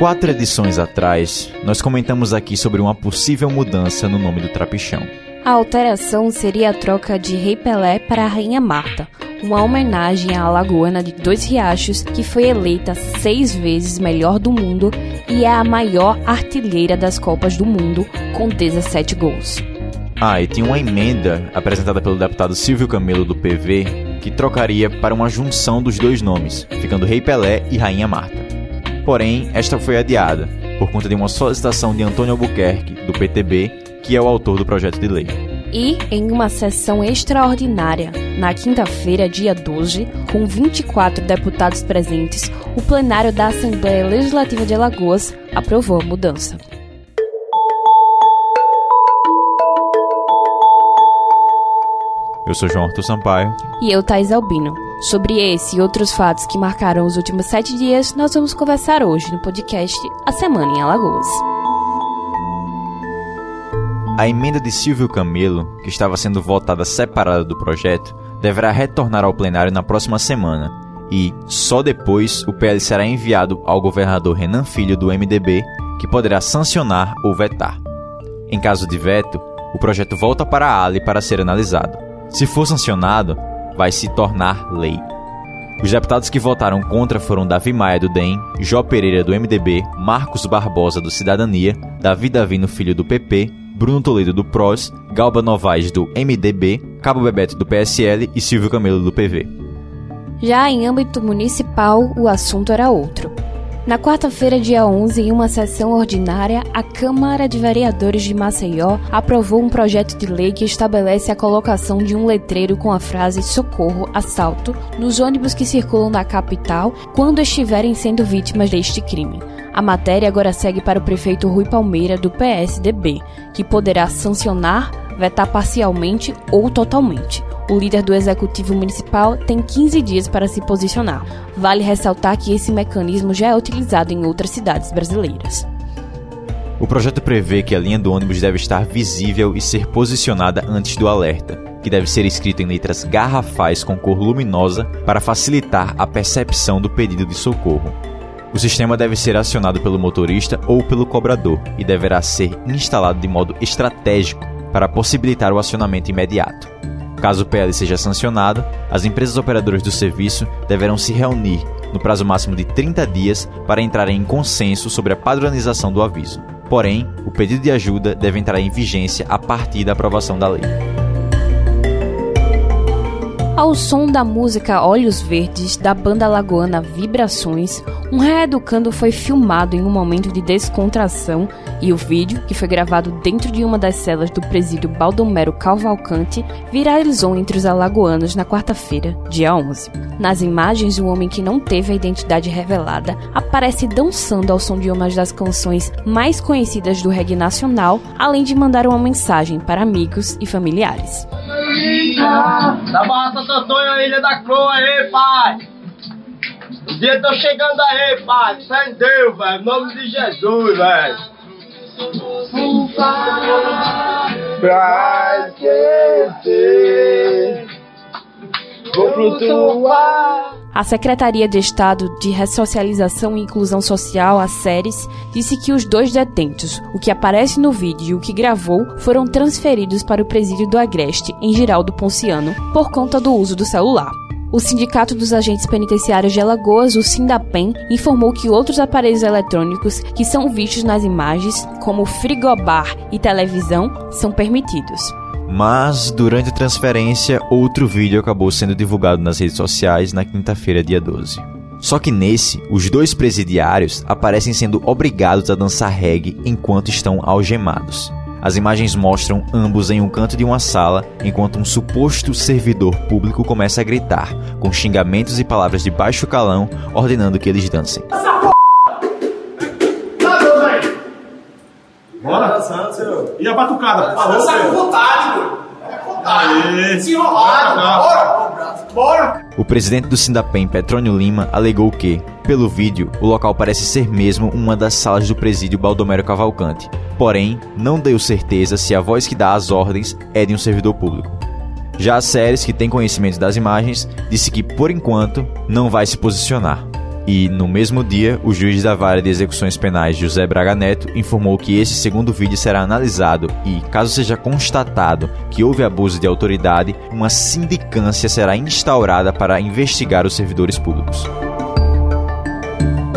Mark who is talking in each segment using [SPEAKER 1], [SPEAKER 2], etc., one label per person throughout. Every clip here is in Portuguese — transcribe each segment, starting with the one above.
[SPEAKER 1] quatro edições atrás, nós comentamos aqui sobre uma possível mudança no nome do Trapichão.
[SPEAKER 2] A alteração seria a troca de Rei Pelé para a Rainha Marta, uma homenagem à alagoana de Dois Riachos, que foi eleita seis vezes melhor do mundo e é a maior artilheira das Copas do Mundo, com 17 gols.
[SPEAKER 1] Ah, e tinha uma emenda apresentada pelo deputado Silvio Camelo do PV que trocaria para uma junção dos dois nomes, ficando Rei Pelé e Rainha Marta. Porém, esta foi adiada, por conta de uma solicitação de Antônio Albuquerque, do PTB, que é o autor do projeto de lei.
[SPEAKER 2] E, em uma sessão extraordinária, na quinta-feira, dia 12, com 24 deputados presentes, o plenário da Assembleia Legislativa de Alagoas aprovou a mudança.
[SPEAKER 1] Eu sou João Arthur Sampaio.
[SPEAKER 2] E eu, Thais Albino. Sobre esse e outros fatos que marcaram os últimos sete dias, nós vamos conversar hoje no podcast A Semana em Alagoas.
[SPEAKER 1] A emenda de Silvio Camelo, que estava sendo votada separada do projeto, deverá retornar ao plenário na próxima semana e, só depois, o PL será enviado ao governador Renan Filho do MDB, que poderá sancionar ou vetar. Em caso de veto, o projeto volta para a ALE para ser analisado. Se for sancionado, vai se tornar lei. Os deputados que votaram contra foram Davi Maia do DEM, Jó Pereira do MDB, Marcos Barbosa do Cidadania, Davi Davino Filho do PP, Bruno Toledo do PROS, Galba Novaes do MDB, Cabo Bebeto do PSL e Silvio Camelo do PV.
[SPEAKER 2] Já em âmbito municipal, o assunto era outro. Na quarta-feira, dia 11, em uma sessão ordinária, a Câmara de Vereadores de Maceió aprovou um projeto de lei que estabelece a colocação de um letreiro com a frase Socorro, assalto nos ônibus que circulam na capital quando estiverem sendo vítimas deste crime. A matéria agora segue para o prefeito Rui Palmeira, do PSDB, que poderá sancionar, vetar parcialmente ou totalmente. O líder do executivo municipal tem 15 dias para se posicionar. Vale ressaltar que esse mecanismo já é utilizado em outras cidades brasileiras.
[SPEAKER 1] O projeto prevê que a linha do ônibus deve estar visível e ser posicionada antes do alerta, que deve ser escrito em letras garrafais com cor luminosa para facilitar a percepção do pedido de socorro. O sistema deve ser acionado pelo motorista ou pelo cobrador e deverá ser instalado de modo estratégico para possibilitar o acionamento imediato. Caso o PL seja sancionado, as empresas operadoras do serviço deverão se reunir no prazo máximo de 30 dias para entrarem em consenso sobre a padronização do aviso. Porém, o pedido de ajuda deve entrar em vigência a partir da aprovação da lei.
[SPEAKER 2] Ao som da música Olhos Verdes da banda lagoana Vibrações, um reeducando foi filmado em um momento de descontração e o vídeo, que foi gravado dentro de uma das celas do presídio Baldomero Cavalcante, viralizou entre os alagoanos na quarta-feira, dia 11. Nas imagens, o homem que não teve a identidade revelada aparece dançando ao som de uma das canções mais conhecidas do reggae nacional, além de mandar uma mensagem para amigos e familiares.
[SPEAKER 3] Da Barra Santo Antônio, a Ilha da Croa aí, pai. Os dias estão chegando aí, pai. Fé em Deus, velho. Em nome de Jesus, velho. Pra esquecer. Vou flutuar.
[SPEAKER 2] A Secretaria de Estado de Ressocialização e Inclusão Social, a SERES, disse que os dois detentos, o que aparece no vídeo e o que gravou, foram transferidos para o presídio do Agreste, em Giraldo Ponciano, por conta do uso do celular. O Sindicato dos Agentes Penitenciários de Alagoas, o Sindapem, informou que outros aparelhos eletrônicos que são vistos nas imagens, como frigobar e televisão, são permitidos.
[SPEAKER 1] Mas, durante a transferência, outro vídeo acabou sendo divulgado nas redes sociais na quinta-feira, dia 12. Só que nesse, os dois presidiários aparecem sendo obrigados a dançar reggae enquanto estão algemados. As imagens mostram ambos em um canto de uma sala, enquanto um suposto servidor público começa a gritar, com xingamentos e palavras de baixo calão, ordenando que eles dancem.
[SPEAKER 4] Bora? Santos, E a batucada? Parou,
[SPEAKER 5] Dançar com
[SPEAKER 4] filho?
[SPEAKER 5] vontade, mano. É com vontade.
[SPEAKER 4] Bora,
[SPEAKER 5] Bora. Bora.
[SPEAKER 1] O presidente do Sindapem, Petrônio Lima, alegou que, pelo vídeo, o local parece ser mesmo uma das salas do presídio Baldomero Cavalcante. Porém, não deu certeza se a voz que dá as ordens é de um servidor público. Já a Séries, que tem conhecimento das imagens, disse que, por enquanto, não vai se posicionar. E, no mesmo dia, o juiz da vara de execuções penais José Braga Neto informou que esse segundo vídeo será analisado e, caso seja constatado que houve abuso de autoridade, uma sindicância será instaurada para investigar os servidores públicos.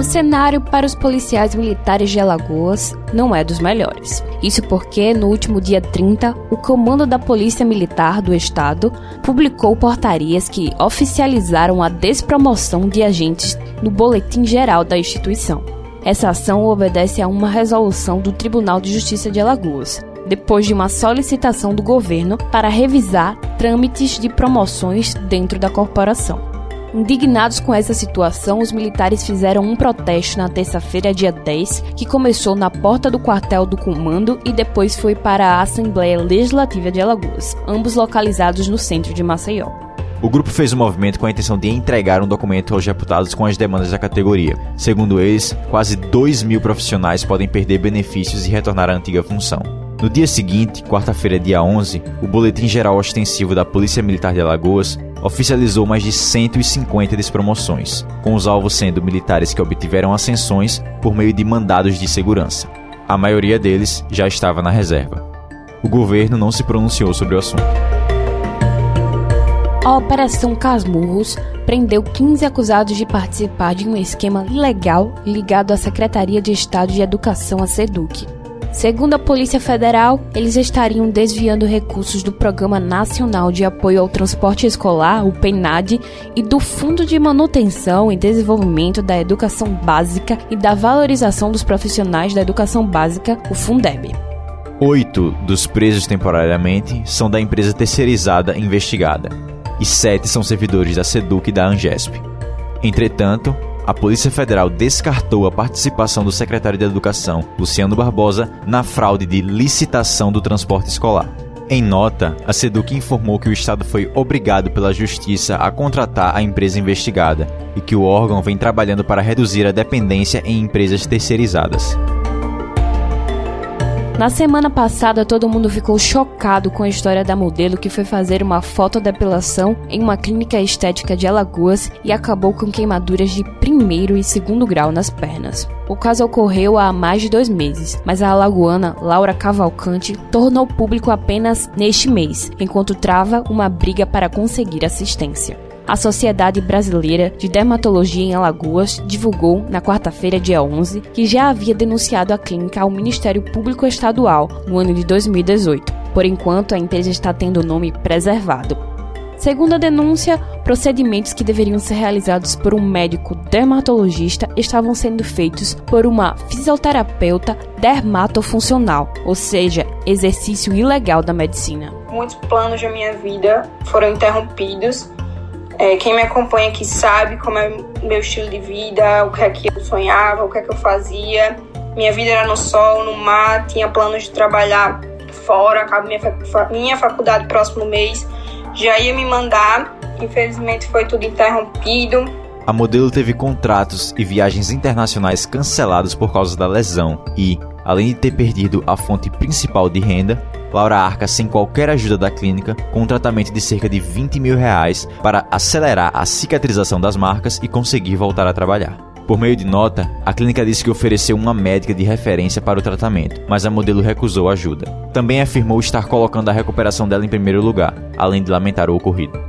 [SPEAKER 2] O cenário para os policiais militares de Alagoas não é dos melhores. Isso porque, no último dia 30, o Comando da Polícia Militar do Estado publicou portarias que oficializaram a despromoção de agentes no Boletim Geral da instituição. Essa ação obedece a uma resolução do Tribunal de Justiça de Alagoas, depois de uma solicitação do governo para revisar trâmites de promoções dentro da corporação. Indignados com essa situação, os militares fizeram um protesto na terça-feira, dia 10, que começou na porta do quartel do comando e depois foi para a Assembleia Legislativa de Alagoas, ambos localizados no centro de Maceió.
[SPEAKER 1] O grupo fez o um movimento com a intenção de entregar um documento aos deputados com as demandas da categoria. Segundo eles, quase 2 mil profissionais podem perder benefícios e retornar à antiga função. No dia seguinte, quarta-feira, dia 11, o Boletim Geral Ostensivo da Polícia Militar de Alagoas oficializou mais de 150 despromoções, com os alvos sendo militares que obtiveram ascensões por meio de mandados de segurança. A maioria deles já estava na reserva. O governo não se pronunciou sobre o assunto.
[SPEAKER 2] A Operação Casmurros prendeu 15 acusados de participar de um esquema ilegal ligado à Secretaria de Estado de Educação, a SEDUC, Segundo a Polícia Federal, eles estariam desviando recursos do Programa Nacional de Apoio ao Transporte Escolar, o PENAD, e do Fundo de Manutenção e Desenvolvimento da Educação Básica e da Valorização dos Profissionais da Educação Básica, o Fundeb.
[SPEAKER 1] Oito dos presos temporariamente são da empresa terceirizada investigada, e sete são servidores da SEDUC e da ANGESP. Entretanto, a Polícia Federal descartou a participação do secretário de Educação, Luciano Barbosa, na fraude de licitação do transporte escolar. Em nota, a SEDUC informou que o Estado foi obrigado pela Justiça a contratar a empresa investigada e que o órgão vem trabalhando para reduzir a dependência em empresas terceirizadas.
[SPEAKER 2] Na semana passada, todo mundo ficou chocado com a história da modelo que foi fazer uma fotodepilação em uma clínica estética de Alagoas e acabou com queimaduras de primeiro e segundo grau nas pernas. O caso ocorreu há mais de dois meses, mas a alagoana Laura Cavalcante tornou público apenas neste mês, enquanto trava uma briga para conseguir assistência. A Sociedade Brasileira de Dermatologia em Alagoas divulgou, na quarta-feira, dia 11, que já havia denunciado a clínica ao Ministério Público Estadual no ano de 2018. Por enquanto, a empresa está tendo o nome preservado. Segundo a denúncia, procedimentos que deveriam ser realizados por um médico dermatologista estavam sendo feitos por uma fisioterapeuta dermatofuncional, ou seja, exercício ilegal da medicina.
[SPEAKER 6] Muitos planos da minha vida foram interrompidos é, quem me acompanha aqui sabe como é meu estilo de vida, o que é que eu sonhava, o que é que eu fazia. Minha vida era no sol, no mar, tinha planos de trabalhar fora, acabo minha, minha faculdade próximo mês. Já ia me mandar, infelizmente foi tudo interrompido.
[SPEAKER 1] A modelo teve contratos e viagens internacionais cancelados por causa da lesão e, além de ter perdido a fonte principal de renda, Laura arca sem qualquer ajuda da clínica com um tratamento de cerca de 20 mil reais para acelerar a cicatrização das marcas e conseguir voltar a trabalhar. Por meio de nota, a clínica disse que ofereceu uma médica de referência para o tratamento, mas a modelo recusou ajuda. Também afirmou estar colocando a recuperação dela em primeiro lugar, além de lamentar o ocorrido.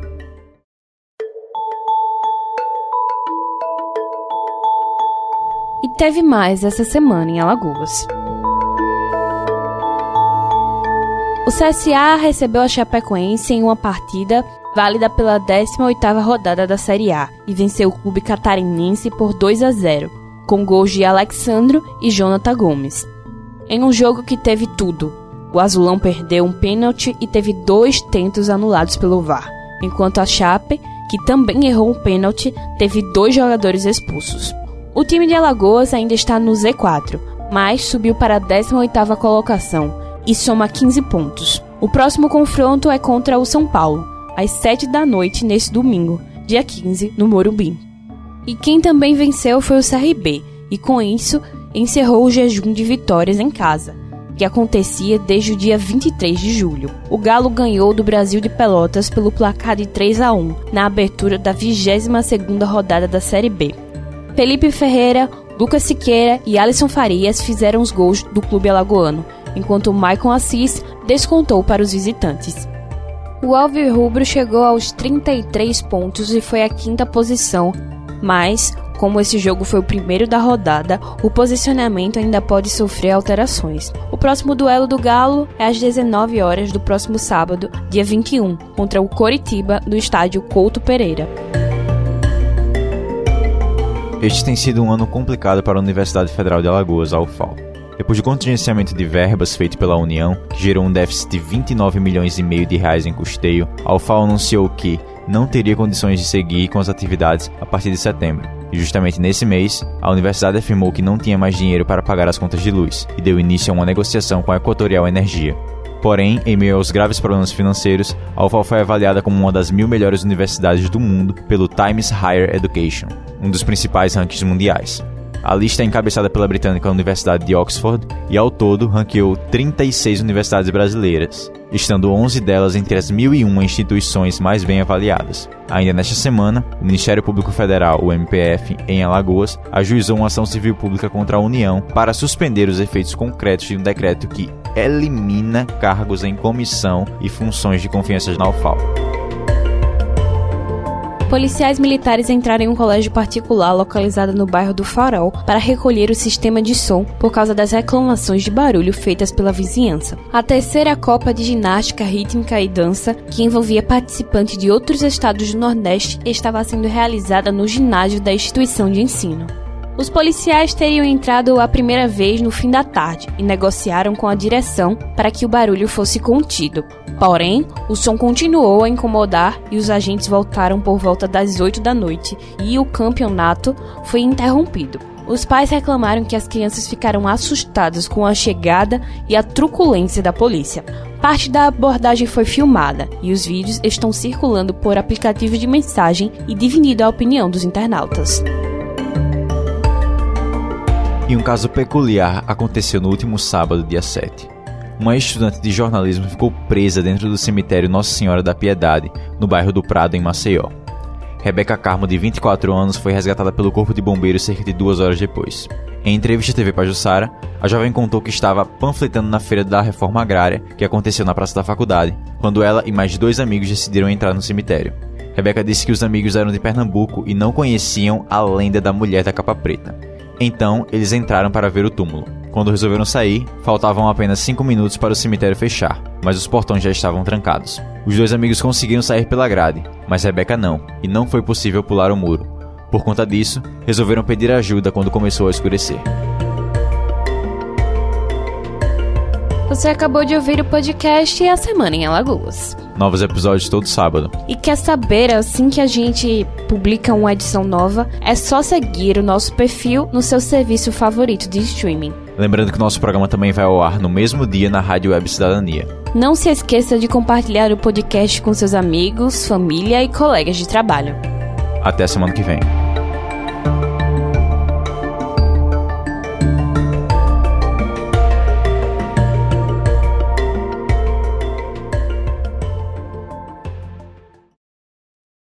[SPEAKER 2] E teve mais essa semana em Alagoas. O CSA recebeu a Chapecoense em uma partida válida pela 18ª rodada da Série A e venceu o clube catarinense por 2 a 0, com gols de Alexandro e Jonathan Gomes. Em um jogo que teve tudo, o Azulão perdeu um pênalti e teve dois tentos anulados pelo VAR, enquanto a Chape, que também errou um pênalti, teve dois jogadores expulsos. O time de Alagoas ainda está no Z4, mas subiu para a 18ª colocação e soma 15 pontos. O próximo confronto é contra o São Paulo, às 7 da noite neste domingo, dia 15, no Morumbi. E quem também venceu foi o CRB, e com isso encerrou o jejum de vitórias em casa, que acontecia desde o dia 23 de julho. O Galo ganhou do Brasil de Pelotas pelo placar de 3 a 1 na abertura da 22ª rodada da Série B. Felipe Ferreira, Lucas Siqueira e Alisson Farias fizeram os gols do clube alagoano, enquanto Maicon Assis descontou para os visitantes. O Alvirrubro chegou aos 33 pontos e foi a quinta posição, mas, como esse jogo foi o primeiro da rodada, o posicionamento ainda pode sofrer alterações. O próximo duelo do Galo é às 19 horas do próximo sábado, dia 21, contra o Coritiba, no estádio Couto Pereira.
[SPEAKER 1] Este tem sido um ano complicado para a Universidade Federal de Alagoas, a UFAL. Depois do contingenciamento de verbas feito pela União, que gerou um déficit de 29 milhões e meio de reais em custeio, a UFAL anunciou que não teria condições de seguir com as atividades a partir de setembro. E justamente nesse mês, a universidade afirmou que não tinha mais dinheiro para pagar as contas de luz e deu início a uma negociação com a Equatorial Energia. Porém, em meio aos graves problemas financeiros, a UFAL foi avaliada como uma das mil melhores universidades do mundo pelo Times Higher Education, um dos principais rankings mundiais. A lista é encabeçada pela britânica Universidade de Oxford e, ao todo, ranqueou 36 universidades brasileiras, estando 11 delas entre as 1.001 instituições mais bem avaliadas. Ainda nesta semana, o Ministério Público Federal, o MPF, em Alagoas, ajuizou uma ação civil pública contra a União para suspender os efeitos concretos de um decreto que elimina cargos em comissão e funções de confiança na UFAL
[SPEAKER 2] policiais militares entraram em um colégio particular localizado no bairro do Farol para recolher o sistema de som por causa das reclamações de barulho feitas pela vizinhança. A terceira Copa de Ginástica Rítmica e Dança, que envolvia participantes de outros estados do Nordeste, estava sendo realizada no ginásio da instituição de ensino. Os policiais teriam entrado a primeira vez no fim da tarde e negociaram com a direção para que o barulho fosse contido. Porém, o som continuou a incomodar e os agentes voltaram por volta das 8 da noite e o campeonato foi interrompido. Os pais reclamaram que as crianças ficaram assustadas com a chegada e a truculência da polícia. Parte da abordagem foi filmada e os vídeos estão circulando por aplicativos de mensagem e dividindo a opinião dos internautas.
[SPEAKER 1] E um caso peculiar aconteceu no último sábado, dia 7. Uma estudante de jornalismo ficou presa dentro do cemitério Nossa Senhora da Piedade, no bairro do Prado, em Maceió. Rebeca Carmo, de 24 anos, foi resgatada pelo Corpo de Bombeiros cerca de duas horas depois. Em entrevista à TV Pajussara, a jovem contou que estava panfletando na feira da reforma agrária, que aconteceu na Praça da Faculdade, quando ela e mais dois amigos decidiram entrar no cemitério. Rebeca disse que os amigos eram de Pernambuco e não conheciam a lenda da mulher da capa preta. Então, eles entraram para ver o túmulo. Quando resolveram sair, faltavam apenas 5 minutos para o cemitério fechar, mas os portões já estavam trancados. Os dois amigos conseguiram sair pela grade, mas Rebeca não, e não foi possível pular o muro. Por conta disso, resolveram pedir ajuda quando começou a escurecer.
[SPEAKER 2] Você acabou de ouvir o podcast A Semana em Alagoas.
[SPEAKER 1] Novos episódios todo sábado.
[SPEAKER 2] E quer saber, assim que a gente publica uma edição nova, é só seguir o nosso perfil no seu serviço favorito de streaming.
[SPEAKER 1] Lembrando que o nosso programa também vai ao ar no mesmo dia na Rádio Web Cidadania.
[SPEAKER 2] Não se esqueça de compartilhar o podcast com seus amigos, família e colegas de trabalho.
[SPEAKER 1] Até semana que vem.